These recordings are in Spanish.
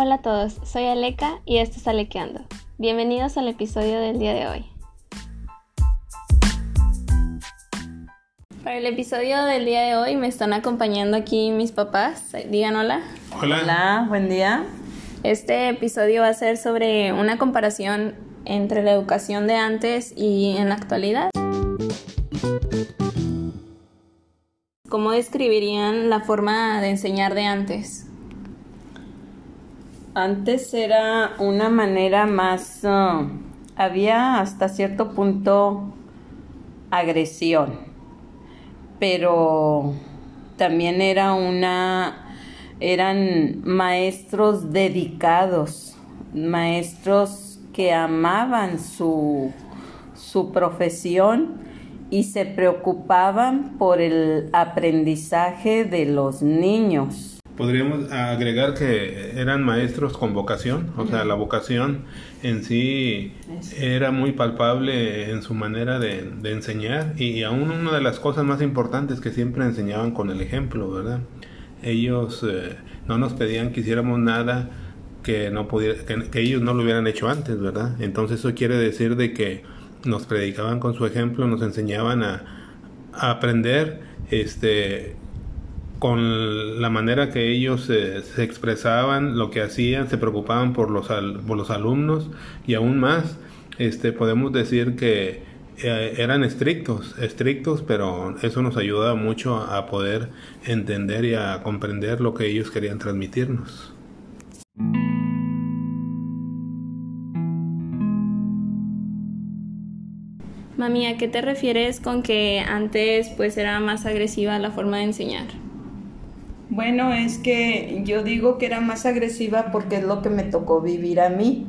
Hola a todos, soy Aleka y esto es Alequeando. Bienvenidos al episodio del día de hoy. Para el episodio del día de hoy me están acompañando aquí mis papás. Digan hola. Hola. Hola, buen día. Este episodio va a ser sobre una comparación entre la educación de antes y en la actualidad. ¿Cómo describirían la forma de enseñar de antes? Antes era una manera más, uh, había hasta cierto punto agresión, pero también era una, eran maestros dedicados, maestros que amaban su, su profesión y se preocupaban por el aprendizaje de los niños. Podríamos agregar que eran maestros con vocación, o sea, la vocación en sí era muy palpable en su manera de, de, enseñar y aún una de las cosas más importantes que siempre enseñaban con el ejemplo, ¿verdad? Ellos eh, no nos pedían que hiciéramos nada que, no pudiera, que, que ellos no lo hubieran hecho antes, ¿verdad? Entonces eso quiere decir de que nos predicaban con su ejemplo, nos enseñaban a, a aprender, este con la manera que ellos se expresaban, lo que hacían, se preocupaban por los, al, por los alumnos y aún más, este, podemos decir que eh, eran estrictos, estrictos, pero eso nos ayudaba mucho a poder entender y a comprender lo que ellos querían transmitirnos. Mami, ¿a qué te refieres con que antes pues era más agresiva la forma de enseñar? Bueno, es que yo digo que era más agresiva porque es lo que me tocó vivir a mí.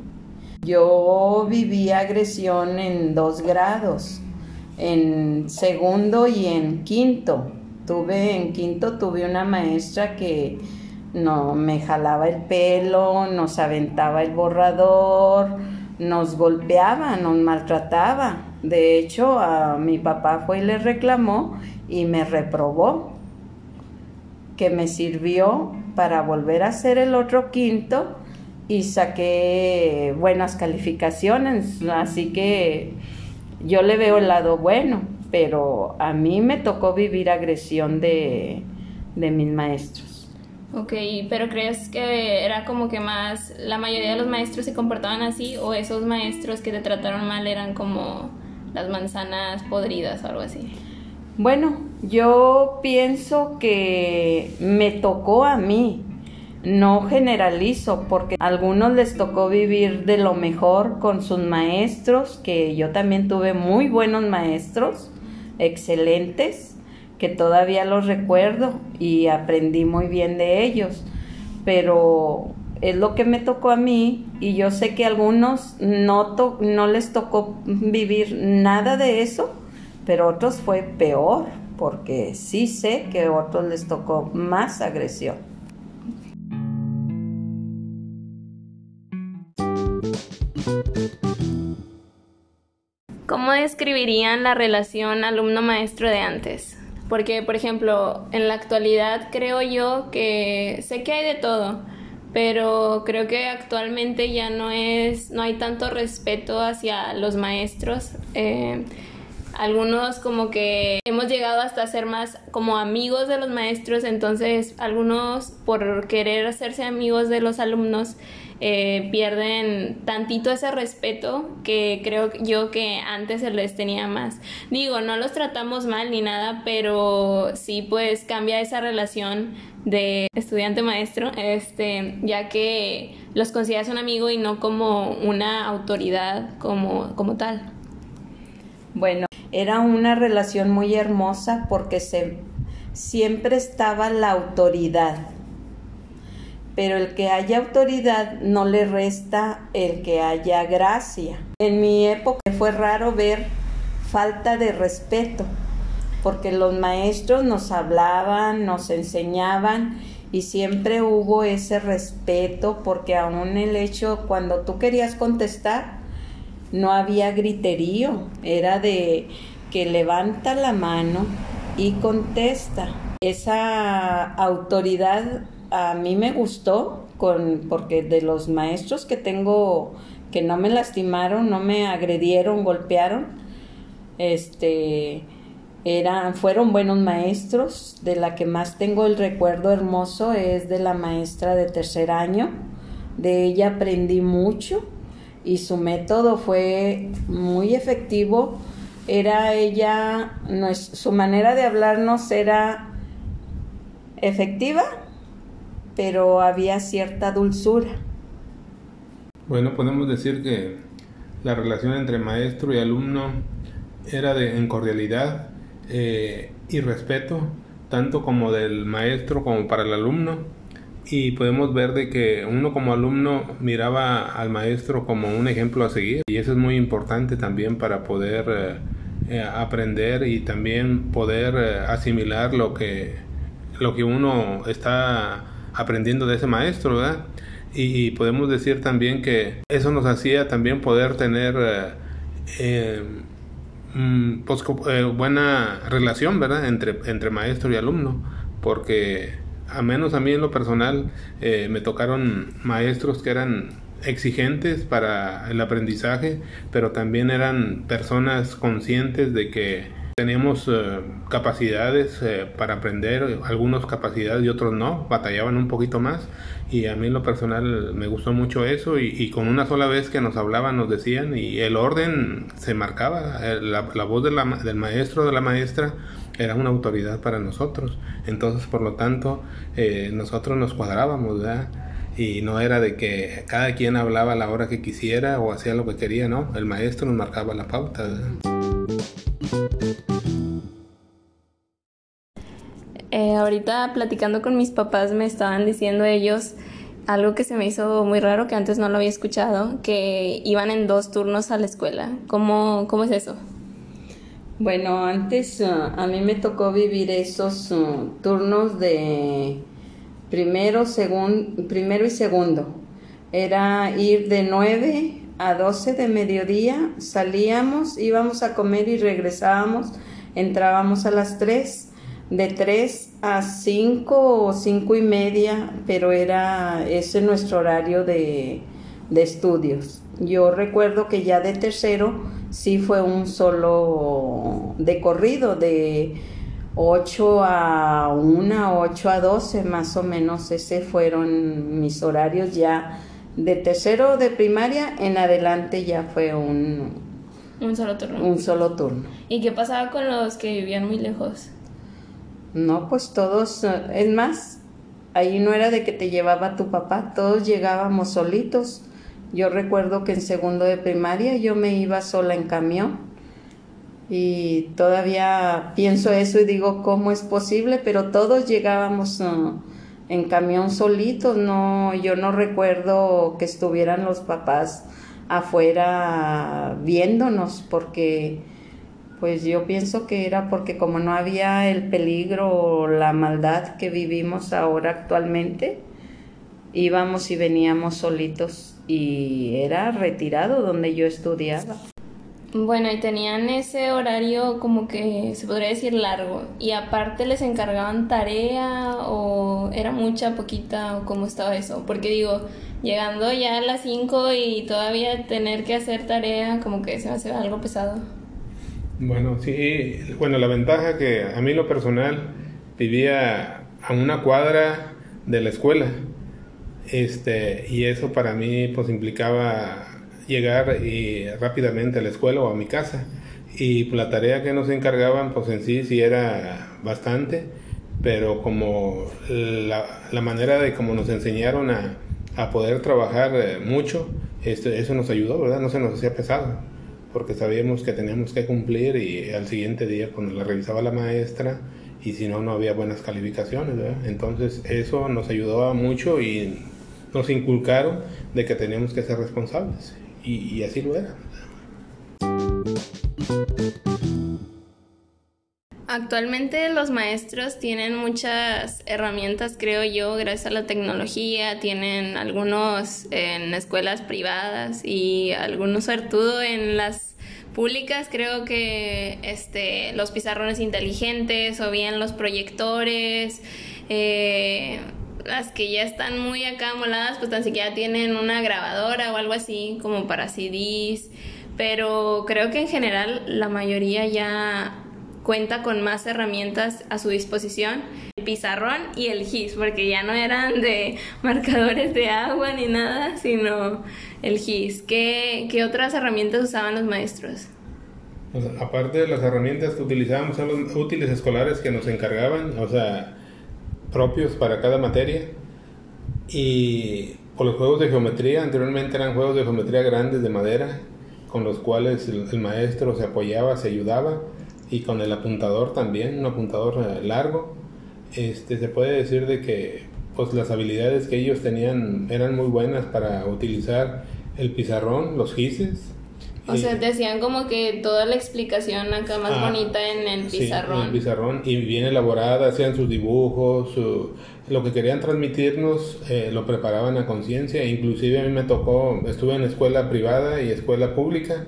Yo viví agresión en dos grados, en segundo y en quinto. Tuve en quinto tuve una maestra que no me jalaba el pelo, nos aventaba el borrador, nos golpeaba, nos maltrataba. De hecho, a mi papá fue y le reclamó y me reprobó que me sirvió para volver a hacer el otro quinto y saqué buenas calificaciones, así que yo le veo el lado bueno, pero a mí me tocó vivir agresión de, de mis maestros. Ok, pero ¿crees que era como que más, la mayoría de los maestros se comportaban así o esos maestros que te trataron mal eran como las manzanas podridas o algo así? Bueno, yo pienso que me tocó a mí, no generalizo, porque a algunos les tocó vivir de lo mejor con sus maestros, que yo también tuve muy buenos maestros, excelentes, que todavía los recuerdo y aprendí muy bien de ellos, pero es lo que me tocó a mí y yo sé que a algunos no, no les tocó vivir nada de eso pero otros fue peor, porque sí sé que a otros les tocó más agresión. ¿Cómo describirían la relación alumno-maestro de antes? Porque, por ejemplo, en la actualidad creo yo que sé que hay de todo, pero creo que actualmente ya no es, no hay tanto respeto hacia los maestros. Eh, algunos como que hemos llegado hasta ser más como amigos de los maestros, entonces algunos por querer hacerse amigos de los alumnos eh, pierden tantito ese respeto que creo yo que antes se les tenía más. Digo, no los tratamos mal ni nada, pero sí pues cambia esa relación de estudiante-maestro, este, ya que los consideras un amigo y no como una autoridad como, como tal. Bueno, era una relación muy hermosa porque se, siempre estaba la autoridad. Pero el que haya autoridad no le resta el que haya gracia. En mi época fue raro ver falta de respeto, porque los maestros nos hablaban, nos enseñaban y siempre hubo ese respeto, porque aún el hecho cuando tú querías contestar, no había griterío, era de que levanta la mano y contesta. Esa autoridad a mí me gustó con, porque de los maestros que tengo que no me lastimaron, no me agredieron, golpearon, este, eran, fueron buenos maestros. De la que más tengo el recuerdo hermoso es de la maestra de tercer año. De ella aprendí mucho y su método fue muy efectivo. Era ella, su manera de hablarnos era efectiva, pero había cierta dulzura. Bueno, podemos decir que la relación entre maestro y alumno era de, en cordialidad eh, y respeto, tanto como del maestro como para el alumno. Y podemos ver de que uno como alumno miraba al maestro como un ejemplo a seguir. Y eso es muy importante también para poder eh, eh, aprender y también poder asimilar lo que, lo que uno está aprendiendo de ese maestro, ¿verdad? Y, podemos decir también que eso nos hacía también poder tener eh, mm, pues, eh, buena relación, ¿verdad? Entre, entre maestro y alumno, porque a menos a mí en lo personal eh, me tocaron maestros que eran exigentes para el aprendizaje, pero también eran personas conscientes de que teníamos eh, capacidades eh, para aprender, algunos capacidades y otros no, batallaban un poquito más y a mí en lo personal me gustó mucho eso y, con una sola vez que nos hablaban nos decían y el orden se marcaba, eh, la, voz del maestro de la maestra era una autoridad para nosotros, entonces por lo tanto nosotros nos cuadrábamos, ¿verdad? y no era de que cada quien hablaba a la hora que quisiera o hacía lo que quería, no, el maestro nos marcaba la pauta. Eh, ahorita platicando con mis papás me estaban diciendo ellos algo que se me hizo muy raro, que antes no lo había escuchado, que iban en dos turnos a la escuela. ¿Cómo, cómo es eso? Bueno, antes uh, a mí me tocó vivir esos uh, turnos de primero, primero y segundo. Era ir de 9 a 12 de mediodía, salíamos, íbamos a comer y regresábamos, entrábamos a las 3 de 3 a 5 o 5 y media, pero era ese nuestro horario de, de estudios. Yo recuerdo que ya de tercero sí fue un solo de corrido de 8 a 1, 8 a 12 más o menos, ese fueron mis horarios ya de tercero de primaria en adelante ya fue un un solo turno. Un solo turno. ¿Y qué pasaba con los que vivían muy lejos? No, pues todos, es más, ahí no era de que te llevaba tu papá, todos llegábamos solitos. Yo recuerdo que en segundo de primaria yo me iba sola en camión y todavía pienso eso y digo, ¿cómo es posible? Pero todos llegábamos en camión solitos, no, yo no recuerdo que estuvieran los papás afuera viéndonos porque pues yo pienso que era porque como no había el peligro o la maldad que vivimos ahora actualmente, íbamos y veníamos solitos y era retirado donde yo estudiaba. Bueno, y tenían ese horario como que se podría decir largo. Y aparte les encargaban tarea o era mucha, poquita o cómo estaba eso. Porque digo, llegando ya a las 5 y todavía tener que hacer tarea como que se va a hacer algo pesado. Bueno, sí, bueno, la ventaja que a mí lo personal vivía a una cuadra de la escuela. Este, y eso para mí pues implicaba llegar y rápidamente a la escuela o a mi casa. Y la tarea que nos encargaban pues en sí sí era bastante, pero como la, la manera de cómo nos enseñaron a, a poder trabajar eh, mucho, este, eso nos ayudó, ¿verdad? No se nos hacía pesado porque sabíamos que teníamos que cumplir y al siguiente día cuando la revisaba la maestra y si no no había buenas calificaciones entonces eso nos ayudaba mucho y nos inculcaron de que teníamos que ser responsables y, y así lo era Actualmente los maestros tienen muchas herramientas, creo yo, gracias a la tecnología. Tienen algunos en escuelas privadas y algunos todo en las públicas. Creo que este, los pizarrones inteligentes o bien los proyectores. Eh, las que ya están muy acá moladas, pues tan siquiera tienen una grabadora o algo así como para CDs, pero creo que en general la mayoría ya cuenta con más herramientas a su disposición, el pizarrón y el GIS, porque ya no eran de marcadores de agua ni nada, sino el GIS. ¿Qué, qué otras herramientas usaban los maestros? Pues, aparte de las herramientas que utilizábamos, son los útiles escolares que nos encargaban, o sea, propios para cada materia. Y por los juegos de geometría, anteriormente eran juegos de geometría grandes de madera, con los cuales el, maestro se apoyaba, se ayudaba, y con el apuntador también, un apuntador eh, largo. Este, se puede decir de que pues las habilidades que ellos tenían eran muy buenas para utilizar el pizarrón, los gises, o sea, decían como que toda la explicación acá más ah, bonita en el pizarrón. Sí, en el pizarrón y bien elaborada, hacían sus dibujos, lo que querían transmitirnos eh, lo preparaban a conciencia. Inclusive a mí me tocó, estuve en escuela privada y escuela pública.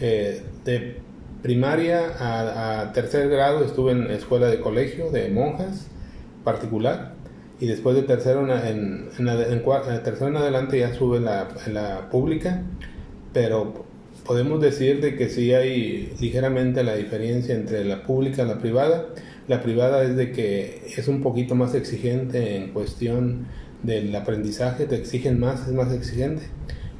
Eh, de primaria a, tercer grado estuve en escuela de colegio de monjas particular y después de tercero en, en, en, tercero en adelante ya sube en la, en la pública pero podemos decir de que sí hay ligeramente la diferencia entre la pública y la privada. La privada es de que es un poquito más exigente en cuestión del aprendizaje, te exigen más, es más exigente,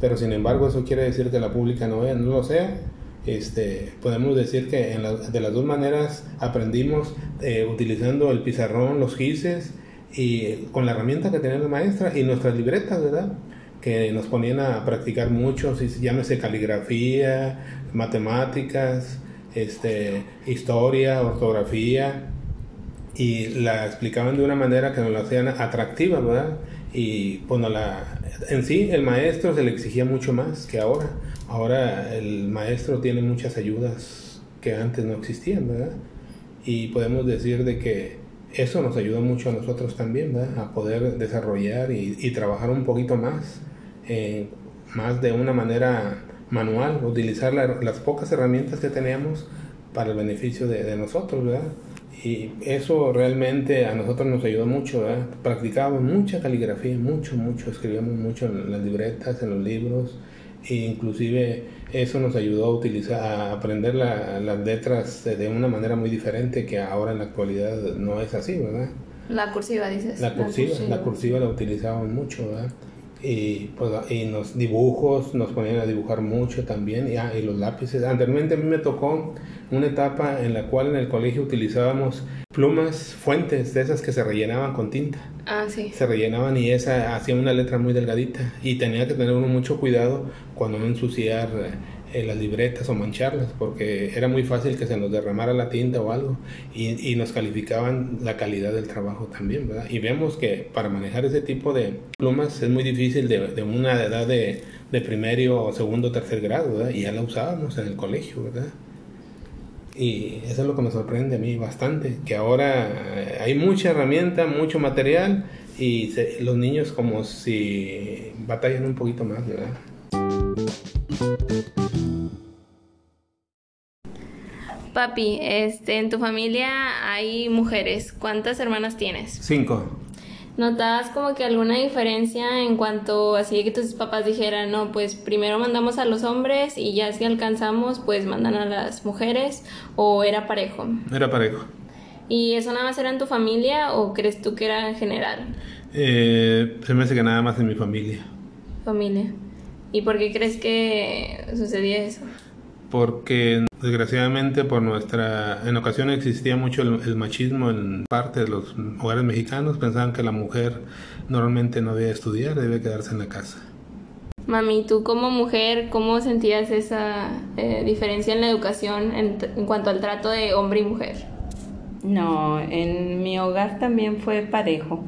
pero sin embargo eso quiere decir que la pública no, no lo sea. Este, podemos decir que de las dos maneras aprendimos eh, utilizando el pizarrón, los gises y con la herramienta que tenía la maestra y nuestras libretas, ¿verdad? Que nos ponían a practicar mucho, llámese caligrafía, matemáticas, este, historia, ortografía, y la explicaban de una manera que nos la hacían atractiva, ¿verdad? Y bueno, la, en sí el maestro se le exigía mucho más que ahora. Ahora el maestro tiene muchas ayudas que antes no existían, ¿verdad? Y podemos decir de que eso nos ayudó mucho a nosotros también, ¿verdad? A poder desarrollar y, y trabajar un poquito más eh, más de una manera manual, utilizar las pocas herramientas que teníamos para el beneficio de, nosotros, ¿verdad? Y eso realmente a nosotros nos ayudó mucho, ¿verdad? Practicábamos mucha caligrafía, mucho, mucho, escribíamos mucho en las libretas, en los libros, e inclusive eso nos ayudó a utilizar, a aprender las letras de una manera muy diferente que ahora en la actualidad no es así, ¿verdad? La cursiva, dices. La cursiva, la cursiva la, utilizábamos mucho, ¿verdad? Y, pues, y los dibujos nos ponían a dibujar mucho también y, ah, y, los lápices. Anteriormente a mí me tocó una etapa en la cual en el colegio utilizábamos plumas fuentes de esas que se rellenaban con tinta. Ah, sí. Se rellenaban y esa hacía una letra muy delgadita y tenía que tener uno mucho cuidado cuando no ensuciar eh, las libretas o mancharlas, porque era muy fácil que se nos derramara la tinta o algo y, y, nos calificaban la calidad del trabajo también, ¿verdad? Y vemos que para manejar ese tipo de plumas es muy difícil de, de una edad de, de primero o segundo tercer grado, ¿verdad? Y ya la usábamos en el colegio, ¿verdad? Y eso es lo que me sorprende a mí bastante, que ahora eh, hay mucha herramienta, mucho material y los niños como si batallan un poquito más, ¿verdad? Papi, este, en tu familia hay mujeres. ¿Cuántas hermanas tienes? Cinco. ¿Notabas como que alguna diferencia en cuanto así que tus papás dijeran, no, pues primero mandamos a los hombres y ya si alcanzamos, pues mandan a las mujeres? ¿O era parejo? Era parejo. ¿Y eso nada más era en tu familia o crees tú que era en general? Eh, se me hace que nada más en mi familia. Familia. ¿Y por qué crees que sucedía eso? Porque desgraciadamente por nuestra, en ocasiones existía mucho el, machismo en parte de los hogares mexicanos, pensaban que la mujer normalmente no debía estudiar, debía quedarse en la casa. Mami, tú como mujer, ¿cómo sentías esa eh, diferencia en la educación en, en cuanto al trato de hombre y mujer? No, en mi hogar también fue parejo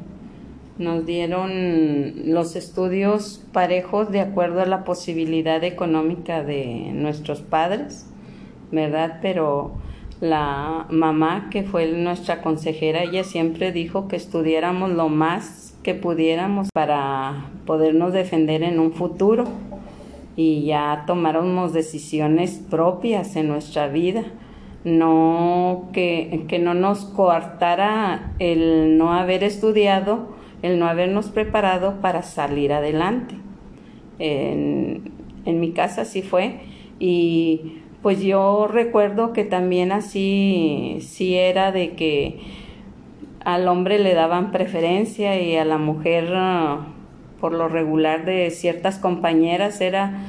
nos dieron los estudios parejos de acuerdo a la posibilidad económica de nuestros padres, ¿verdad? Pero la mamá, que fue nuestra consejera, ella siempre dijo que estudiáramos lo más que pudiéramos para podernos defender en un futuro y ya tomáramos decisiones propias en nuestra vida no que, que no nos coartara el no haber estudiado el no habernos preparado para salir adelante. En, en mi casa sí fue y pues yo recuerdo que también así sí era de que al hombre le daban preferencia y a la mujer por lo regular de ciertas compañeras era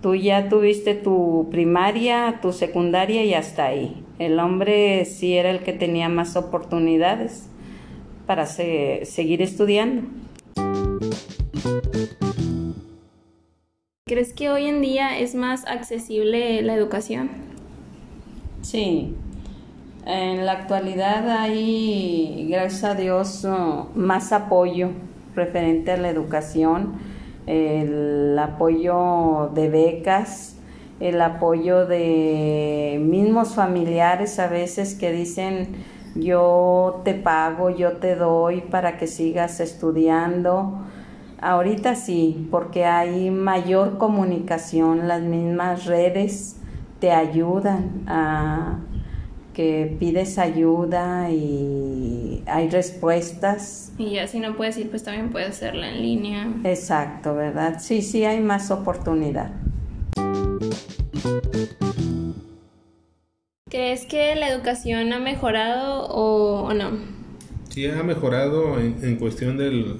tú ya tuviste tu primaria, tu secundaria y hasta ahí. El hombre sí era el que tenía más oportunidades para seguir estudiando. ¿Crees que hoy en día es más accesible la educación? Sí. En la actualidad hay, gracias a Dios, más apoyo referente a la educación, el apoyo de becas, el apoyo de mismos familiares a veces que dicen yo te pago, yo te doy para que sigas estudiando. Ahorita sí, porque hay mayor comunicación, las mismas redes te ayudan a que pides ayuda y hay respuestas. Y ya si no puedes ir, pues también puedes hacerla en línea. Exacto, ¿verdad? Sí, sí hay más oportunidad. ¿Crees que la educación ha mejorado o, no? Sí, ha mejorado en, en cuestión de la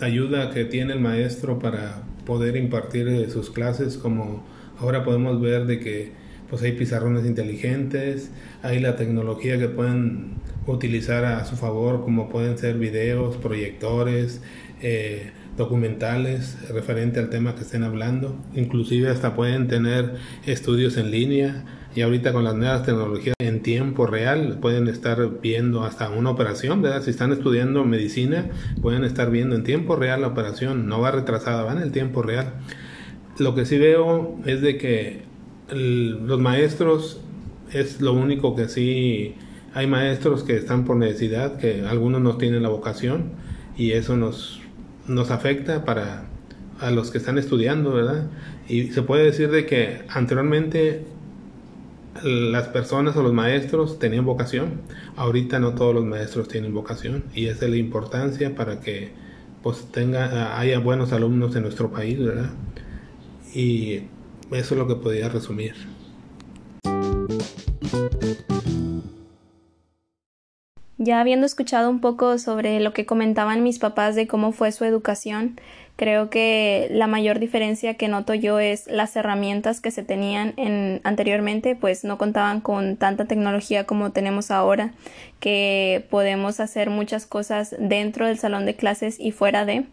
ayuda que tiene el maestro para poder impartir sus clases, como ahora podemos ver de que pues hay pizarrones inteligentes, hay la tecnología que pueden utilizar a su favor, como pueden ser videos, proyectores, eh, documentales referente al tema que estén hablando, inclusive hasta pueden tener estudios en línea y ahorita con las nuevas tecnologías en tiempo real pueden estar viendo hasta una operación, ¿verdad? Si están estudiando medicina, pueden estar viendo en tiempo real la operación, no va retrasada, va en el tiempo real. Lo que sí veo es de que los maestros es lo único que sí hay maestros que están por necesidad, que algunos no tienen la vocación y eso nos, nos afecta para a los que están estudiando, ¿verdad? Y se puede decir de que anteriormente las personas o los maestros tenían vocación, ahorita no todos los maestros tienen vocación y esa es la importancia para que pues tenga haya buenos alumnos en nuestro país, ¿verdad? Y eso es lo que podía resumir. Ya habiendo escuchado un poco sobre lo que comentaban mis papás de cómo fue su educación, creo que la mayor diferencia que noto yo es las herramientas que se tenían en, anteriormente, pues no contaban con tanta tecnología como tenemos ahora, que podemos hacer muchas cosas dentro del salón de clases y fuera de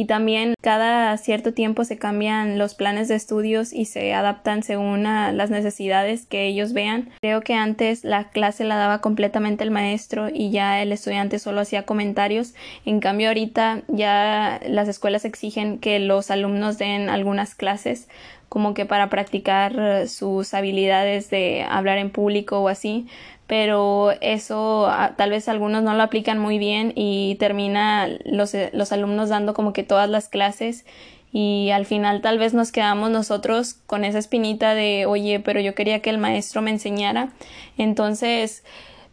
y también cada cierto tiempo se cambian los planes de estudios y se adaptan según las necesidades que ellos vean. Creo que antes la clase la daba completamente el maestro y ya el estudiante solo hacía comentarios. En cambio ahorita ya las escuelas exigen que los alumnos den algunas clases como que para practicar sus habilidades de hablar en público o así, pero eso ah, tal vez algunos no lo aplican muy bien y termina los, eh, los alumnos dando como que todas las clases y al final tal vez nos quedamos nosotros con esa espinita de oye, pero yo quería que el maestro me enseñara. Entonces,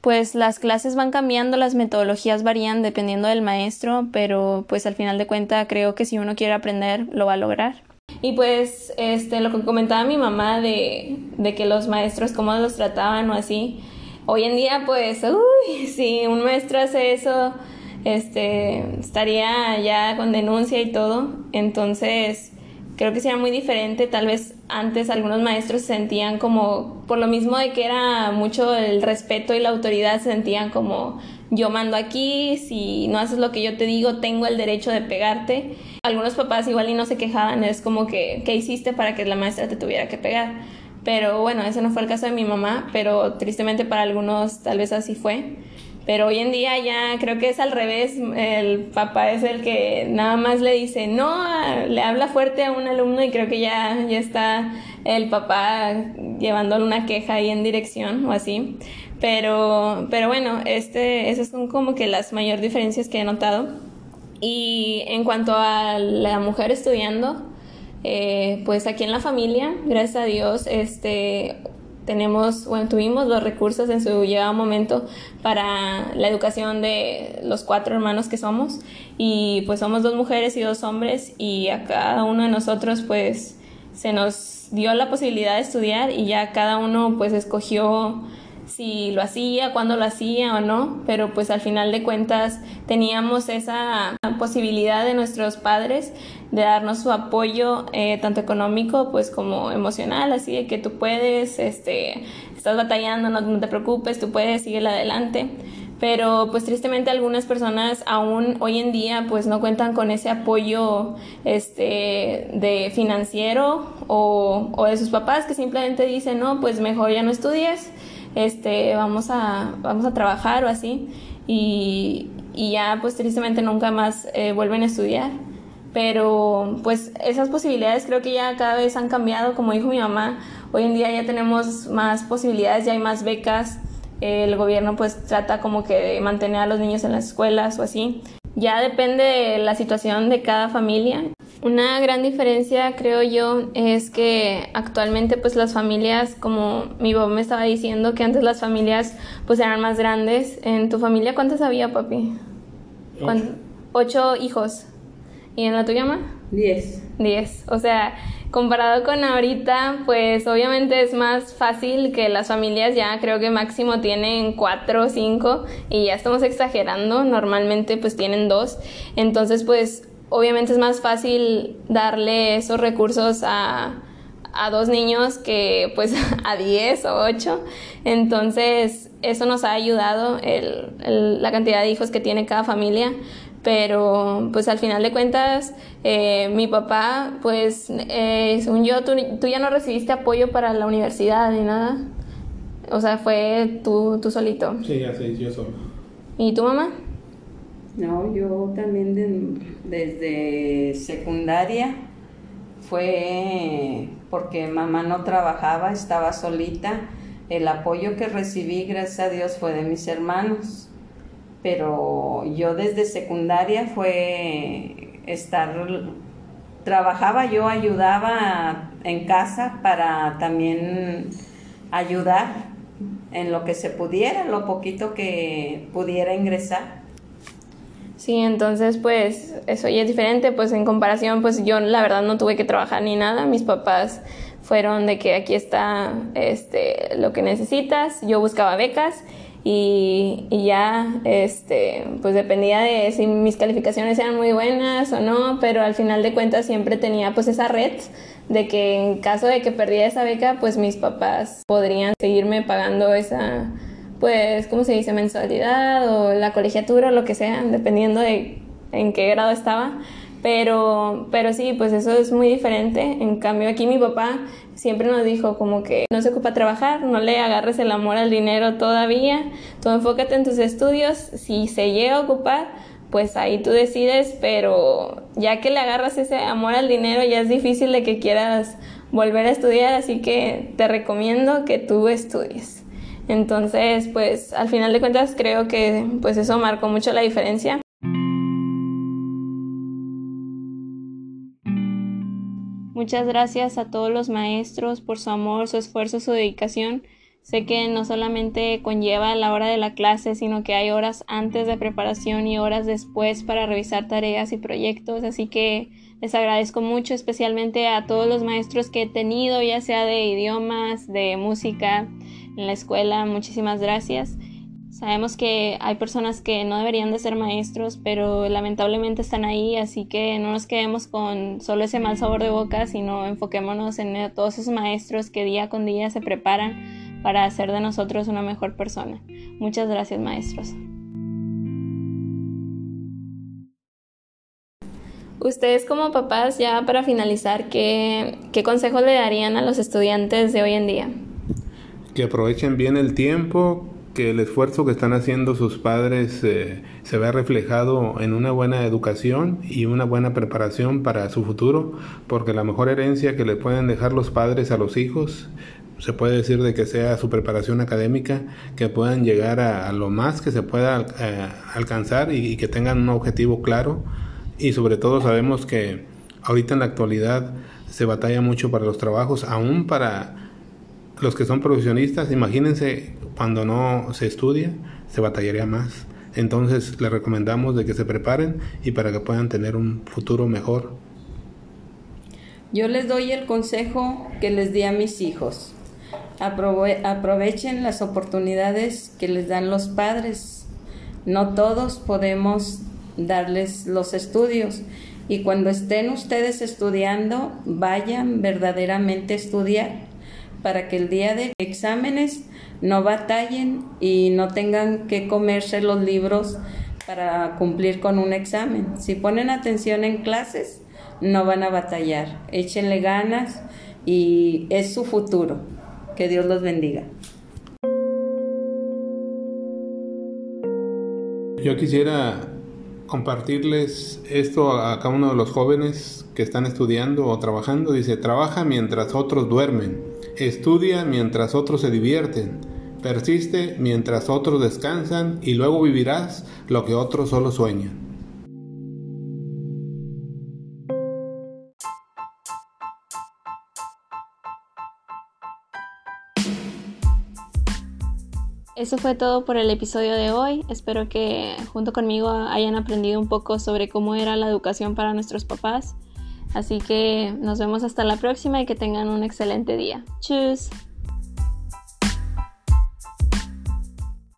pues las clases van cambiando, las metodologías varían dependiendo del maestro, pero pues al final de cuenta creo que si uno quiere aprender lo va a lograr. Y pues este lo que comentaba mi mamá de, de que los maestros cómo los trataban o así, Hoy en día, pues, uy, si un maestro hace eso, este, estaría ya con denuncia y todo. Entonces, creo que sería muy diferente. Tal vez antes algunos maestros se sentían como, por lo mismo de que era mucho el respeto y la autoridad, se sentían como, yo mando aquí, si no haces lo que yo te digo, tengo el derecho de pegarte. Algunos papás igual y no se quejaban, es como que, ¿qué hiciste para que la maestra te tuviera que pegar? Pero bueno, ese no fue el caso de mi mamá, pero tristemente para algunos tal vez así fue. Pero hoy en día ya creo que es al revés. El papá es el que nada más le dice no, le habla fuerte a un alumno y creo que ya, ya está el papá llevándole una queja ahí en dirección o así. Pero, pero bueno, este, esas son como que las mayores diferencias que he notado. Y en cuanto a la mujer estudiando, eh, pues aquí en la familia, gracias a Dios, este, tenemos, bueno, tuvimos los recursos en su llegado momento para la educación de los cuatro hermanos que somos. Y pues somos dos mujeres y dos hombres y a cada uno de nosotros pues se nos dio la posibilidad de estudiar y ya cada uno pues escogió si lo hacía, cuándo lo hacía o no, pero pues al final de cuentas teníamos esa posibilidad de nuestros padres de darnos su apoyo eh, tanto económico pues como emocional, así de que tú puedes, este, estás batallando, no, te preocupes, tú puedes, seguir adelante. Pero pues tristemente algunas personas aún hoy en día pues no cuentan con ese apoyo este de financiero o, o de sus papás que simplemente dicen no pues mejor ya no estudies este, vamos a, vamos a trabajar o así, y, y ya pues tristemente nunca más eh, vuelven a estudiar. Pero pues esas posibilidades creo que ya cada vez han cambiado, como dijo mi mamá, hoy en día ya tenemos más posibilidades, ya hay más becas, el gobierno pues trata como que de mantener a los niños en las escuelas o así. Ya depende de la situación de cada familia. Una gran diferencia, creo yo, es que actualmente pues las familias, como mi papá me estaba diciendo, que antes las familias pues eran más grandes. ¿En tu familia cuántos había, papi? Ocho, Ocho hijos. ¿Y en la tuya, mamá? Diez. Diez. O sea, comparado con ahorita, pues obviamente es más fácil que las familias ya creo que máximo tienen cuatro o cinco y ya estamos exagerando, normalmente pues tienen dos, entonces pues obviamente es más fácil darle esos recursos a, a dos niños que pues a diez o ocho, entonces eso nos ha ayudado el, la cantidad de hijos que tiene cada familia pero pues al final de cuentas eh, mi papá pues eh, según yo tú, tú, ya no recibiste apoyo para la universidad ni nada. O sea fue tú, tú solito. Sí así yo solo. Y tu mamá no yo también desde secundaria fue porque mamá no trabajaba estaba solita. El apoyo que recibí gracias a Dios fue de mis hermanos pero yo desde secundaria fue estar, trabajaba yo, ayudaba en casa para también ayudar en lo que se pudiera, lo poquito que pudiera ingresar. Sí, entonces pues eso ya es diferente, pues en comparación pues yo la verdad no tuve que trabajar ni nada, mis papás fueron de que aquí está este lo que necesitas, yo buscaba becas y, ya este pues dependía de si mis calificaciones eran muy buenas o no pero al final de cuentas siempre tenía pues esa red de que en caso de que perdiera esa beca pues mis papás podrían seguirme pagando esa pues cómo se dice mensualidad o la colegiatura o lo que sea dependiendo de en qué grado estaba pero, pero sí, pues eso es muy diferente. En cambio, aquí mi papá siempre nos dijo como que no se ocupa trabajar, no le agarres el amor al dinero todavía, tú enfócate en tus estudios, si se llega a ocupar, pues ahí tú decides, pero ya que le agarras ese amor al dinero ya es difícil de que quieras volver a estudiar, así que te recomiendo que tú estudies. Entonces, pues al final de cuentas creo que pues eso marcó mucho la diferencia. Muchas gracias a todos los maestros por su amor, su esfuerzo, su dedicación. Sé que no solamente conlleva la hora de la clase, sino que hay horas antes de preparación y horas después para revisar tareas y proyectos, así que les agradezco mucho, especialmente a todos los maestros que he tenido, ya sea de idiomas, de música en la escuela. Muchísimas gracias. Sabemos que hay personas que no deberían de ser maestros, pero lamentablemente están ahí, así que no nos quedemos con solo ese mal sabor de boca, sino enfoquémonos en todos esos maestros que día con día se preparan para hacer de nosotros una mejor persona. Muchas gracias, maestros. Ustedes como papás, ya para finalizar, ¿qué, qué consejos le darían a los estudiantes de hoy en día? Que aprovechen bien el tiempo, que el esfuerzo que están haciendo sus padres eh, se vea reflejado en una buena educación y una buena preparación para su futuro, porque la mejor herencia que le pueden dejar los padres a los hijos se puede decir de que sea su preparación académica, que puedan llegar a, lo más que se pueda eh, alcanzar y, que tengan un objetivo claro. Y sobre todo sabemos que ahorita en la actualidad se batalla mucho para los trabajos, aún para los que son profesionistas, imagínense cuando no se estudia, se batallaría más. Entonces les recomendamos de que se preparen y para que puedan tener un futuro mejor. Yo les doy el consejo que les di a mis hijos. aprovechen las oportunidades que les dan los padres. No todos podemos darles los estudios y cuando estén ustedes estudiando, vayan verdaderamente a estudiar para que el día de exámenes no batallen y no tengan que comerse los libros para cumplir con un examen. Si ponen atención en clases, no van a batallar. Échenle ganas y es su futuro. Que Dios los bendiga. Yo quisiera compartirles esto a cada uno de los jóvenes que están estudiando o trabajando. Dice, trabaja mientras otros duermen, estudia mientras otros se divierten, persiste mientras otros descansan y luego vivirás lo que otros solo sueñan. Eso fue todo por el episodio de hoy. Espero que junto conmigo hayan aprendido un poco sobre cómo era la educación para nuestros papás. Así que nos vemos hasta la próxima y que tengan un excelente día. Tschüss.